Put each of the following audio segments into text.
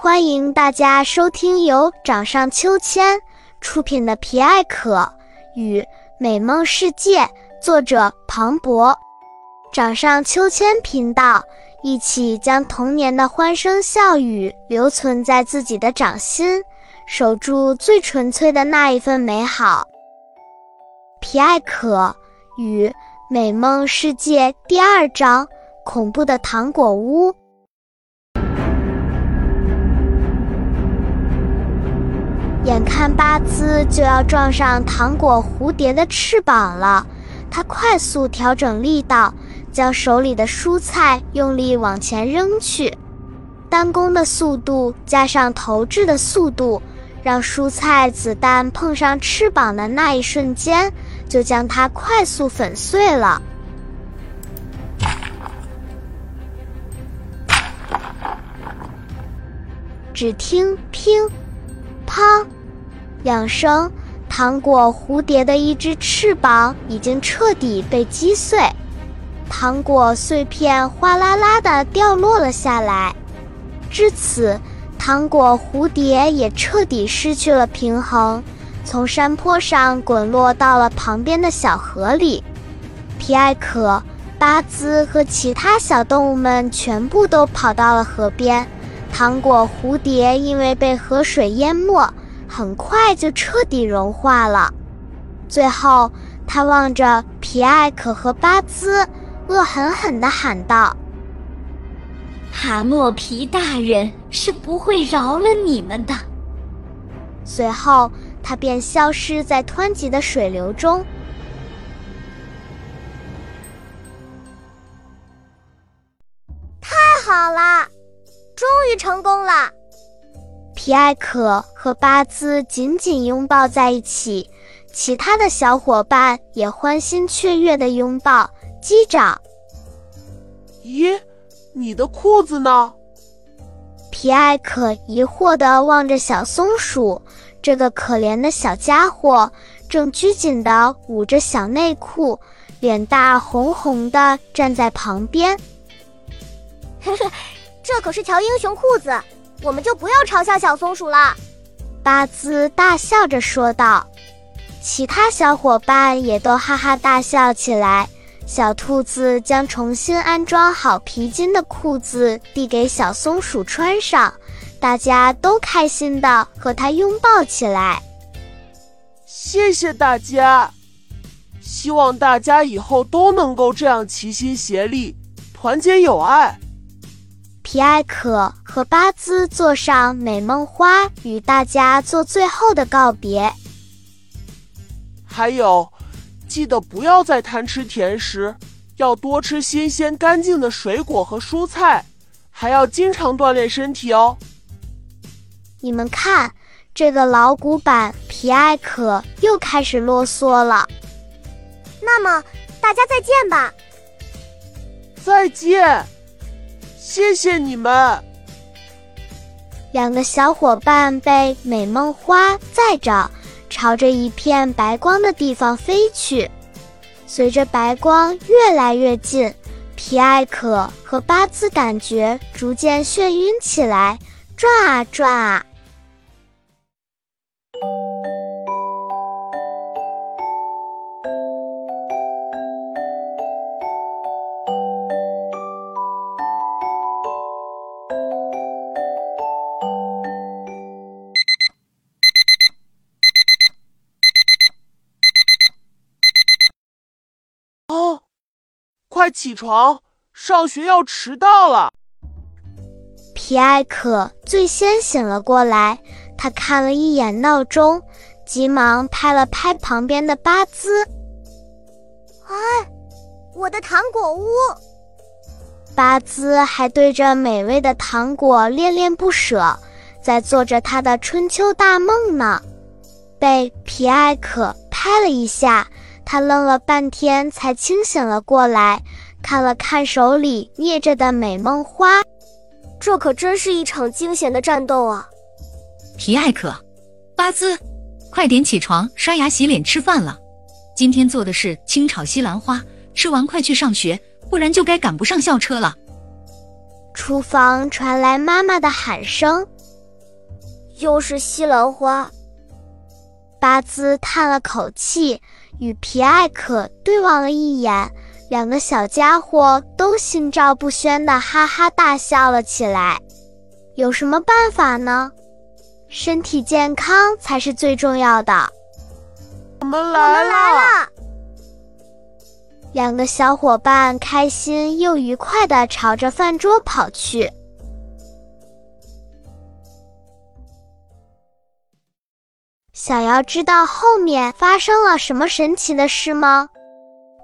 欢迎大家收听由掌上秋千出品的《皮艾可与美梦世界》，作者庞博。掌上秋千频道，一起将童年的欢声笑语留存在自己的掌心，守住最纯粹的那一份美好。《皮艾可与美梦世界》第二章：恐怖的糖果屋。眼看巴兹就要撞上糖果蝴蝶的翅膀了，他快速调整力道，将手里的蔬菜用力往前扔去。单弓的速度加上投掷的速度，让蔬菜子弹碰上翅膀的那一瞬间，就将它快速粉碎了。只听“乒”“乓”。两声，糖果蝴蝶的一只翅膀已经彻底被击碎，糖果碎片哗啦啦地掉落了下来。至此，糖果蝴蝶也彻底失去了平衡，从山坡上滚落到了旁边的小河里。皮艾可、巴兹和其他小动物们全部都跑到了河边，糖果蝴蝶因为被河水淹没。很快就彻底融化了。最后，他望着皮艾可和巴兹，恶狠狠地喊道：“哈莫皮大人是不会饶了你们的。”随后，他便消失在湍急的水流中。太好了，终于成功了！皮埃可和巴兹紧紧拥抱在一起，其他的小伙伴也欢欣雀跃地拥抱击掌。咦，你的裤子呢？皮埃可疑惑地望着小松鼠，这个可怜的小家伙正拘谨地捂着小内裤，脸大红红的站在旁边。呵呵，这可是条英雄裤子。我们就不要嘲笑小松鼠了，巴兹大笑着说道。其他小伙伴也都哈哈大笑起来。小兔子将重新安装好皮筋的裤子递给小松鼠穿上，大家都开心的和它拥抱起来。谢谢大家，希望大家以后都能够这样齐心协力，团结友爱。皮埃可和巴兹坐上美梦花，与大家做最后的告别。还有，记得不要再贪吃甜食，要多吃新鲜干净的水果和蔬菜，还要经常锻炼身体哦。你们看，这个老古板皮埃可又开始啰嗦了。那么，大家再见吧。再见。谢谢你们！两个小伙伴被美梦花载着，朝着一片白光的地方飞去。随着白光越来越近，皮艾可和巴兹感觉逐渐眩晕起来，转啊转啊。快起床，上学要迟到了。皮埃克最先醒了过来，他看了一眼闹钟，急忙拍了拍旁边的巴兹：“哎，我的糖果屋！”巴兹还对着美味的糖果恋恋不舍，在做着他的春秋大梦呢。被皮埃克拍了一下。他愣了半天，才清醒了过来，看了看手里捏着的美梦花，这可真是一场惊险的战斗啊！皮艾可，巴兹，快点起床，刷牙、洗脸、吃饭了。今天做的是清炒西兰花，吃完快去上学，不然就该赶不上校车了。厨房传来妈妈的喊声：“又是西兰花。巴兹叹了口气，与皮艾可对望了一眼，两个小家伙都心照不宣的哈哈大笑了起来。有什么办法呢？身体健康才是最重要的。我们来了！两个小伙伴开心又愉快地朝着饭桌跑去。想要知道后面发生了什么神奇的事吗？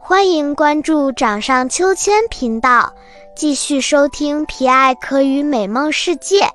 欢迎关注掌上秋千频道，继续收听皮艾可与美梦世界。